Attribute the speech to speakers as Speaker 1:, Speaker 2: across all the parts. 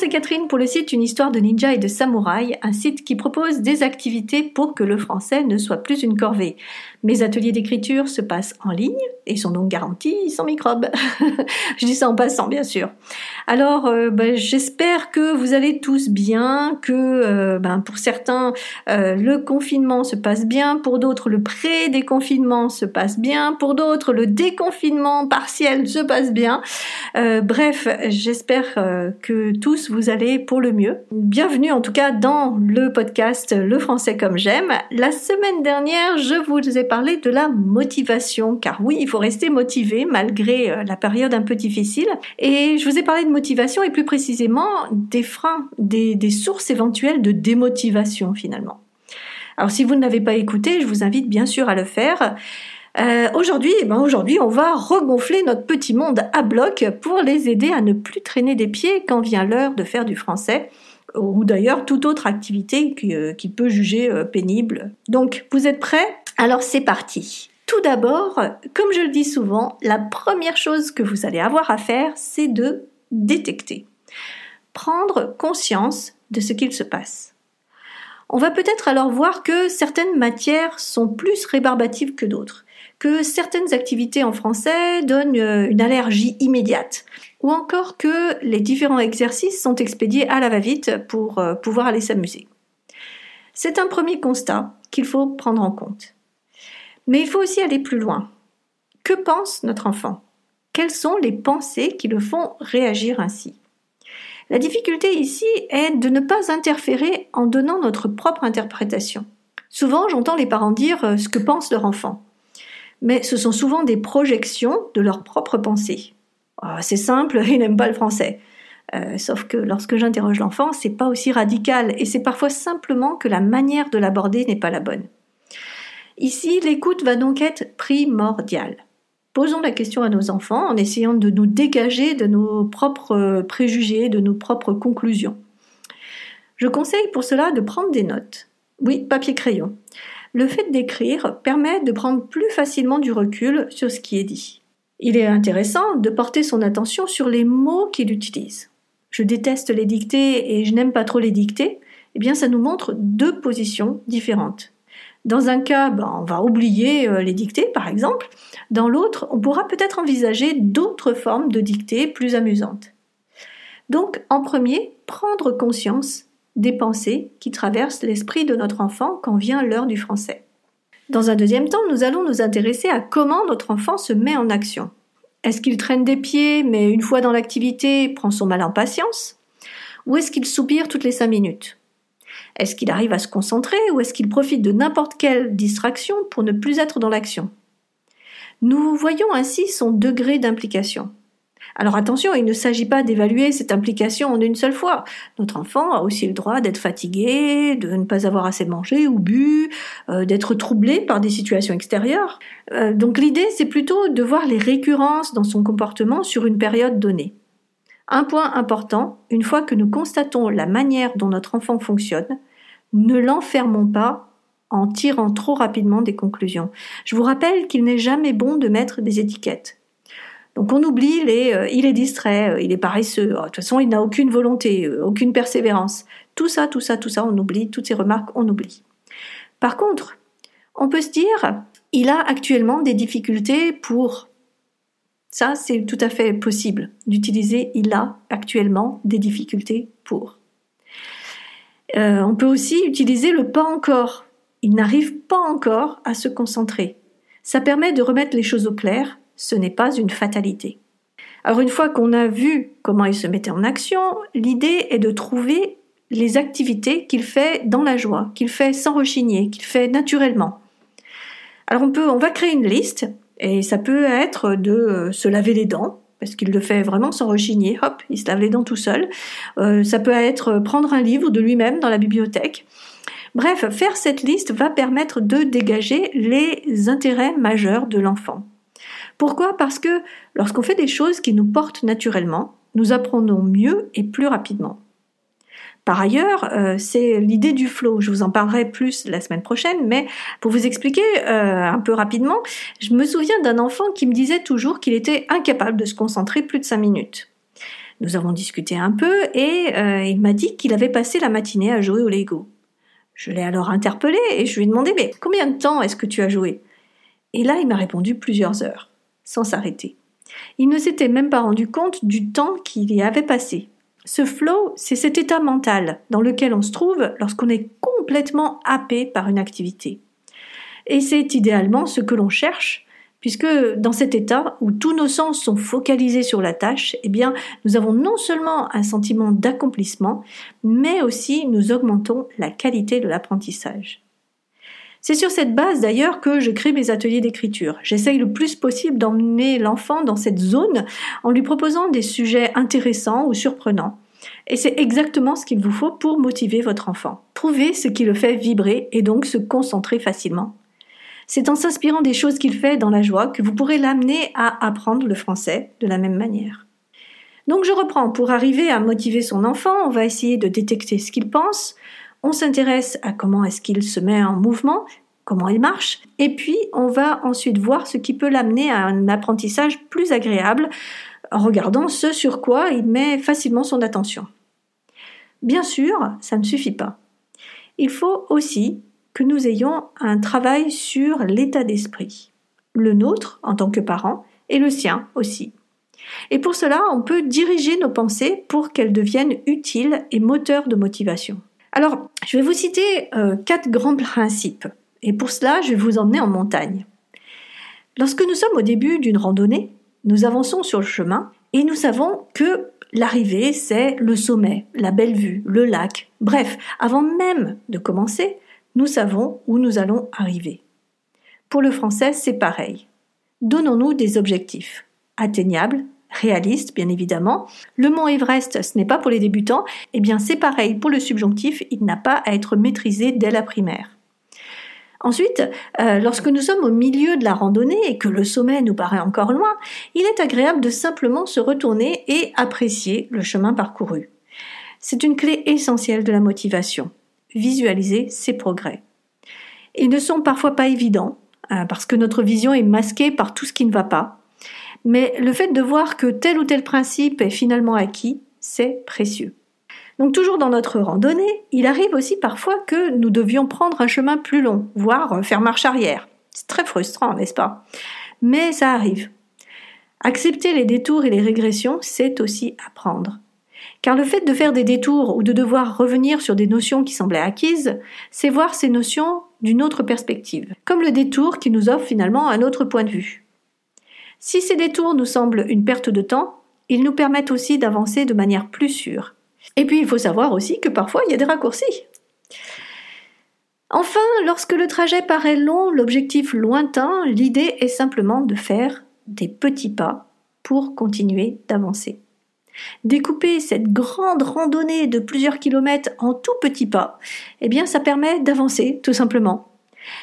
Speaker 1: c'est Catherine pour le site Une histoire de ninja et de samouraï, un site qui propose des activités pour que le français ne soit plus une corvée. Mes ateliers d'écriture se passent en ligne et sont donc garantis sans microbes. Je dis ça en passant, bien sûr. Alors, euh, ben, j'espère que vous allez tous bien, que euh, ben, pour certains, euh, le confinement se passe bien, pour d'autres, le pré-déconfinement se passe bien, pour d'autres, le déconfinement partiel se passe bien. bref, j'espère que tous vous allez pour le mieux. Bienvenue en tout cas dans le podcast Le français comme j'aime. La semaine dernière, je vous ai parler de la motivation, car oui, il faut rester motivé malgré euh, la période un peu difficile. Et je vous ai parlé de motivation et plus précisément des freins, des, sources éventuelles de démotivation finalement. Alors si vous ne l'avez pas écouté, je vous invite bien sûr à le faire. Euh, aujourd'hui, eh ben aujourd'hui, on va regonfler notre petit monde à bloc pour les aider à ne plus traîner des pieds quand vient l'heure de faire du français ou d'ailleurs toute autre activité qu'il euh, peut juger pénible. Donc, vous êtes prêts? Alors c'est parti. Tout d'abord, comme je le dis souvent, la première chose que vous allez avoir à faire, c'est de détecter. Prendre conscience de ce qu'il se passe. On va peut-être alors voir que certaines matières sont plus rébarbatives que d'autres, que certaines activités en français donnent euh, une allergie immédiate, ou encore que les différents exercices sont expédiés à la va-vite pour euh, pouvoir aller s'amuser. C'est un premier constat qu'il faut prendre en compte. Mais il faut aussi aller plus loin. Que pense notre enfant? Quelles sont les pensées qui le font réagir ainsi? La difficulté ici est de ne pas interférer en donnant notre propre interprétation. Souvent, j'entends les parents dire euh, ce que pense leur enfant. Mais ce sont souvent des projections de leurs propres pensées. Ah, c'est simple, ils n'aiment pas le français. Euh, sauf que lorsque j'interroge l'enfant, c'est pas aussi radical et c'est parfois simplement que la manière de l'aborder n'est pas la bonne. Ici, l'écoute va donc être primordiale. Posons la question à nos enfants en essayant de nous dégager de nos propres préjugés, de nos propres conclusions. Je conseille pour cela de prendre des notes. Oui, papier-crayon. Le fait d'écrire permet de prendre plus facilement du recul sur ce qui est dit. Il est intéressant de porter son attention sur les mots qu'il utilise. Je déteste les dictées et je n'aime pas trop les dictées. Eh bien, ça nous montre deux positions différentes. Dans un cas, ben, on va oublier euh, les dictées, par exemple. Dans l'autre, on pourra peut-être envisager d'autres formes de dictées plus amusantes. Donc, en premier, prendre conscience des pensées qui traversent l'esprit de notre enfant quand vient l'heure du français. Dans un deuxième temps, nous allons nous intéresser à comment notre enfant se met en action. Est-ce qu'il traîne des pieds, mais une fois dans l'activité, prend son mal en patience? Ou est-ce qu'il soupire toutes les cinq minutes? Est-ce qu'il arrive à se concentrer ou est-ce qu'il profite de n'importe quelle distraction pour ne plus être dans l'action? Nous voyons ainsi son degré d'implication. Alors attention, il ne s'agit pas d'évaluer cette implication en une seule fois. Notre enfant a aussi le droit d'être fatigué, de ne pas avoir assez mangé ou bu, euh, d'être troublé par des situations extérieures. Euh, donc l'idée, c'est plutôt de voir les récurrences dans son comportement sur une période donnée. Un point important, une fois que nous constatons la manière dont notre enfant fonctionne, ne l'enfermons pas en tirant trop rapidement des conclusions. Je vous rappelle qu'il n'est jamais bon de mettre des étiquettes. Donc on oublie euh, il est distrait, euh, il est paresseux, oh, de toute façon il n'a aucune volonté, euh, aucune persévérance. Tout ça, tout ça, tout ça, on oublie, toutes ces remarques, on oublie. Par contre, on peut se dire, il a actuellement des difficultés pour ça, c'est tout à fait possible d'utiliser il a actuellement des difficultés pour. Euh, on peut aussi utiliser le pas encore. Il n'arrive pas encore à se concentrer. Ça permet de remettre les choses au clair. Ce n'est pas une fatalité. Alors une fois qu'on a vu comment il se mettait en action, l'idée est de trouver les activités qu'il fait dans la joie, qu'il fait sans rechigner, qu'il fait naturellement. Alors on peut, on va créer une liste et ça peut être de euh, se laver les dents, parce qu'il le fait vraiment sans rechigner, hop, il se lave les dents tout seul. Euh, ça peut être prendre un livre de lui-même dans la bibliothèque. Bref, faire cette liste va permettre de dégager les intérêts majeurs de l'enfant. Pourquoi? Parce que lorsqu'on fait des choses qui nous portent naturellement, nous apprenons mieux et plus rapidement. Par ailleurs, euh, c'est l'idée du flow. Je vous en parlerai plus la semaine prochaine, mais pour vous expliquer euh, un peu rapidement, je me souviens d'un enfant qui me disait toujours qu'il était incapable de se concentrer plus de cinq minutes. Nous avons discuté un peu et euh, il m'a dit qu'il avait passé la matinée à jouer au Lego. Je l'ai alors interpellé et je lui ai demandé mais combien de temps est-ce que tu as joué? Et là il m'a répondu plusieurs heures, sans s'arrêter. Il ne s'était même pas rendu compte du temps qu'il y avait passé. Ce flow, c'est cet état mental dans lequel on se trouve lorsqu'on est complètement happé par une activité. Et c'est idéalement ce que l'on cherche, puisque dans cet état où tous nos sens sont focalisés sur la tâche, eh bien, nous avons non seulement un sentiment d'accomplissement, mais aussi nous augmentons la qualité de l'apprentissage. C'est sur cette base d'ailleurs que je crée mes ateliers d'écriture. J'essaye le plus possible d'emmener l'enfant dans cette zone en lui proposant des sujets intéressants ou surprenants. Et c'est exactement ce qu'il vous faut pour motiver votre enfant. Trouver ce qui le fait vibrer et donc se concentrer facilement. C'est en s'inspirant des choses qu'il fait dans la joie que vous pourrez l'amener à apprendre le français de la même manière. Donc je reprends. Pour arriver à motiver son enfant, on va essayer de détecter ce qu'il pense, on s'intéresse à comment est-ce qu'il se met en mouvement, comment il marche, et puis on va ensuite voir ce qui peut l'amener à un apprentissage plus agréable en regardant ce sur quoi il met facilement son attention. Bien sûr, ça ne suffit pas. Il faut aussi que nous ayons un travail sur l'état d'esprit, le nôtre en tant que parents et le sien aussi. Et pour cela, on peut diriger nos pensées pour qu'elles deviennent utiles et moteurs de motivation. Alors, je vais vous citer euh, quatre grands principes. Et pour cela, je vais vous emmener en montagne. Lorsque nous sommes au début d'une randonnée, nous avançons sur le chemin et nous savons que l'arrivée, c'est le sommet, la belle vue, le lac. Bref, avant même de commencer, nous savons où nous allons arriver. Pour le français, c'est pareil. Donnons-nous des objectifs atteignables, réaliste, bien évidemment. Le mont Everest, ce n'est pas pour les débutants. Eh bien, c'est pareil pour le subjonctif, il n'a pas à être maîtrisé dès la primaire. Ensuite, euh, lorsque nous sommes au milieu de la randonnée et que le sommet nous paraît encore loin, il est agréable de simplement se retourner et apprécier le chemin parcouru. C'est une clé essentielle de la motivation. Visualiser ses progrès. Ils ne sont parfois pas évidents, euh, parce que notre vision est masquée par tout ce qui ne va pas, mais le fait de voir que tel ou tel principe est finalement acquis, c'est précieux. Donc toujours dans notre randonnée, il arrive aussi parfois que nous devions prendre un chemin plus long, voire faire marche arrière. C'est très frustrant, n'est-ce pas? Mais ça arrive. Accepter les détours et les régressions, c'est aussi apprendre. Car le fait de faire des détours ou de devoir revenir sur des notions qui semblaient acquises, c'est voir ces notions d'une autre perspective, comme le détour qui nous offre finalement un autre point de vue. Si ces détours nous semblent une perte de temps, ils nous permettent aussi d'avancer de manière plus sûre. Et puis il faut savoir aussi que parfois il y a des raccourcis. Enfin, lorsque le trajet paraît long, l'objectif lointain, l'idée est simplement de faire des petits pas pour continuer d'avancer. Découper cette grande randonnée de plusieurs kilomètres en tout petits pas, eh bien ça permet d'avancer tout simplement.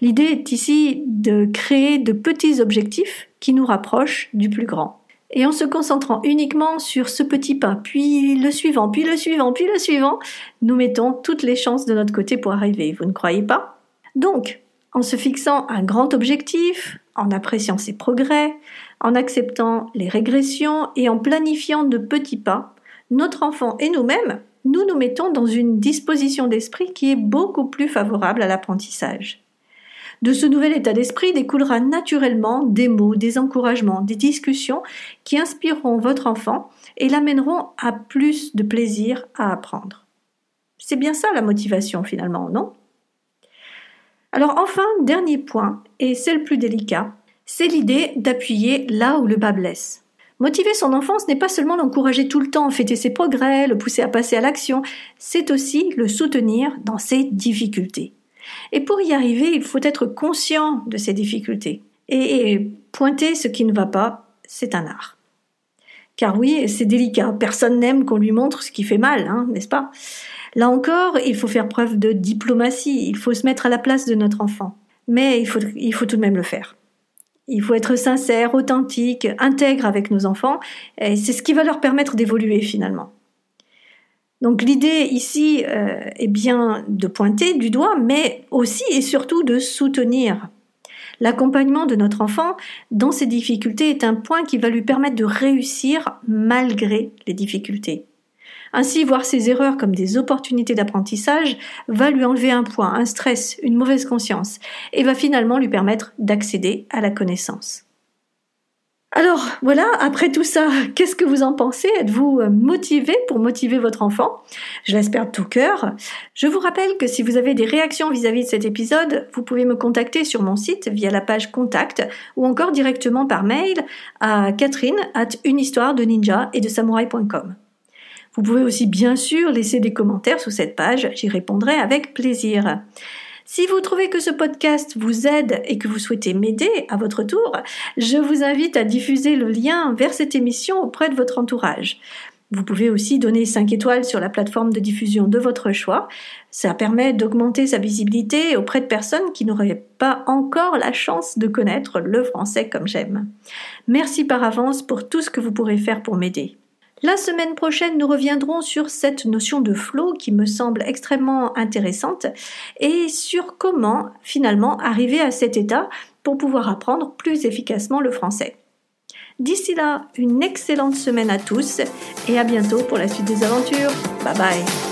Speaker 1: L'idée est ici de créer de petits objectifs qui nous rapprochent du plus grand. Et en se concentrant uniquement sur ce petit pas, puis le suivant, puis le suivant, puis le suivant, nous mettons toutes les chances de notre côté pour arriver, vous ne croyez pas? Donc, en se fixant un grand objectif, en appréciant ses progrès, en acceptant les régressions et en planifiant de petits pas, notre enfant et nous-mêmes, nous nous mettons dans une disposition d'esprit qui est beaucoup plus favorable à l'apprentissage. De ce nouvel état d'esprit découlera naturellement des mots, des encouragements, des discussions qui inspireront votre enfant et l'amèneront à plus de plaisir à apprendre. C'est bien ça la motivation finalement, non? Alors enfin, dernier point, et c'est le plus délicat, c'est l'idée d'appuyer là où le bas blesse. Motiver son enfant, ce n'est pas seulement l'encourager tout le temps, fêter ses progrès, le pousser à passer à l'action, c'est aussi le soutenir dans ses difficultés. Et pour y arriver, il faut être conscient de ces difficultés. Et pointer ce qui ne va pas, c'est un art. Car oui, c'est délicat. Personne n'aime qu'on lui montre ce qui fait mal, hein, n'est-ce pas? Là encore, il faut faire preuve de diplomatie. Il faut se mettre à la place de notre enfant. Mais il faut, il faut tout de même le faire. Il faut être sincère, authentique, intègre avec nos enfants. Et c'est ce qui va leur permettre d'évoluer finalement. Donc l'idée ici euh, est bien de pointer du doigt, mais aussi et surtout de soutenir. L'accompagnement de notre enfant dans ses difficultés est un point qui va lui permettre de réussir malgré les difficultés. Ainsi, voir ses erreurs comme des opportunités d'apprentissage va lui enlever un poids, un stress, une mauvaise conscience, et va finalement lui permettre d'accéder à la connaissance. Alors voilà, après tout ça, qu'est-ce que vous en pensez? Êtes-vous euh, motivé pour motiver votre enfant? Je l'espère de tout cœur. Je vous rappelle que si vous avez des réactions vis-à-vis de cet épisode, vous pouvez me contacter sur mon site via la page contact ou encore directement par mail à catherine at histoire de ninja et de samouraï.com. Vous pouvez aussi bien sûr laisser des commentaires sous cette page, j'y répondrai avec plaisir. Si vous trouvez que ce podcast vous aide et que vous souhaitez m'aider à votre tour, je vous invite à diffuser le lien vers cette émission auprès de votre entourage. Vous pouvez aussi donner 5 étoiles sur la plateforme de diffusion de votre choix. Ça permet d'augmenter sa visibilité auprès de personnes qui n'auraient pas encore la chance de connaître le français comme j'aime. Merci par avance pour tout ce que vous pourrez faire pour m'aider. La semaine prochaine, nous reviendrons sur cette notion de flow qui me semble extrêmement intéressante et sur comment finalement arriver à cet état pour pouvoir apprendre plus efficacement le français. D'ici là, une excellente semaine à tous et à bientôt pour la suite des aventures. Bye bye